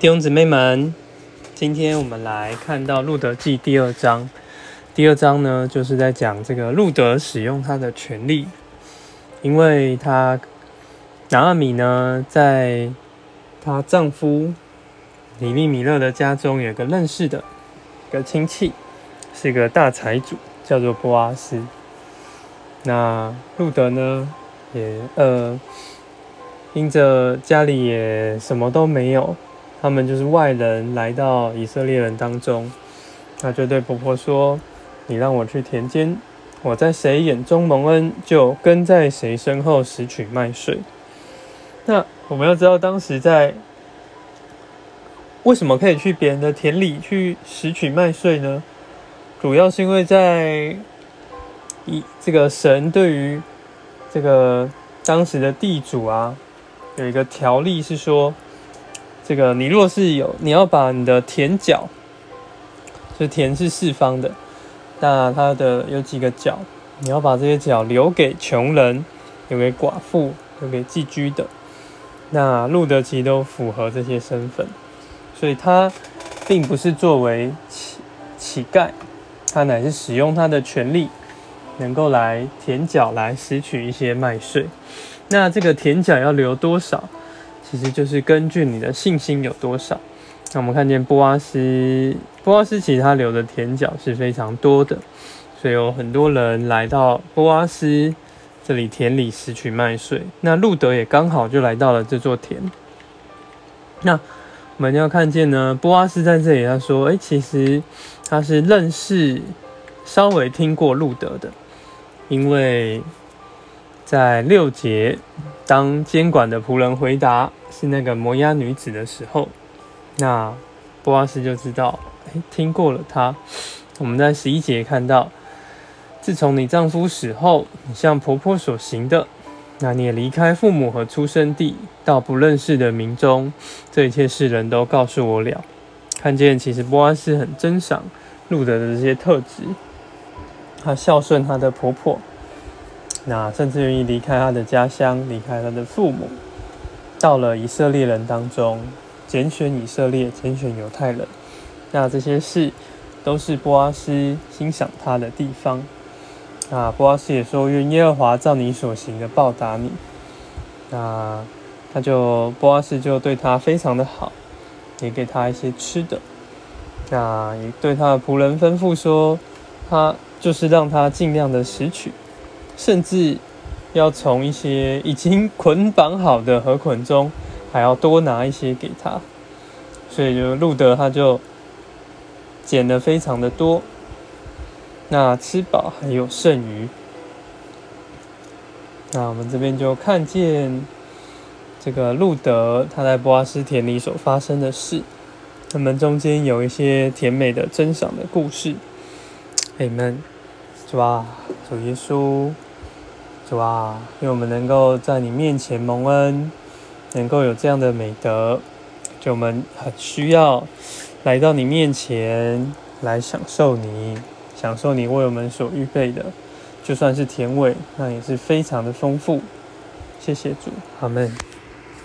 弟兄姊妹们，今天我们来看到《路德记》第二章。第二章呢，就是在讲这个路德使用他的权利，因为他拿阿米呢，在她丈夫李利米勒的家中有个认识的一个亲戚，是一个大财主，叫做波阿斯。那路德呢，也呃，因着家里也什么都没有。他们就是外人来到以色列人当中，他就对婆婆说：“你让我去田间，我在谁眼中蒙恩，就跟在谁身后拾取麦穗。”那我们要知道，当时在为什么可以去别人的田里去拾取麦穗呢？主要是因为在一这个神对于这个当时的地主啊，有一个条例是说。这个你若是有，你要把你的田角，就田是四方的，那它的有几个角，你要把这些角留给穷人，留给寡妇，留给寄居的。那路德其实都符合这些身份，所以他并不是作为乞乞丐，他乃是使用他的权利，能够来田角来拾取一些麦穗。那这个田角要留多少？其实就是根据你的信心有多少。那我们看见波阿斯，波阿斯其实他留的田角是非常多的，所以有很多人来到波阿斯这里田里拾取麦穗。那路德也刚好就来到了这座田。那我们要看见呢，波阿斯在这里他说：“哎，其实他是认识，稍微听过路德的，因为。”在六节，当监管的仆人回答是那个摩押女子的时候，那波阿斯就知道，听过了他。我们在十一节看到，自从你丈夫死后，你向婆婆所行的，那你也离开父母和出生地，到不认识的民中，这一切世人都告诉我了。看见其实波阿斯很珍赏路德的这些特质，他孝顺他的婆婆。那甚至愿意离开他的家乡，离开他的父母，到了以色列人当中，拣选以色列，拣选犹太人。那这些事都是波阿斯欣赏他的地方。那波阿斯也说：“愿耶和华照你所行的报答你。”那他就波阿斯就对他非常的好，也给他一些吃的。那也对他的仆人吩咐说：“他就是让他尽量的拾取。”甚至要从一些已经捆绑好的河捆中，还要多拿一些给他，所以就路德他就捡的非常的多，那吃饱还有剩余。那我们这边就看见这个路德他在波阿斯田里所发生的事，他们中间有一些甜美的珍赏的故事。哎们，是吧？主耶稣。主啊，因为我们能够在你面前蒙恩，能够有这样的美德，就我们很需要来到你面前来享受你，享受你为我们所预备的，就算是甜味，那也是非常的丰富。谢谢主，阿门。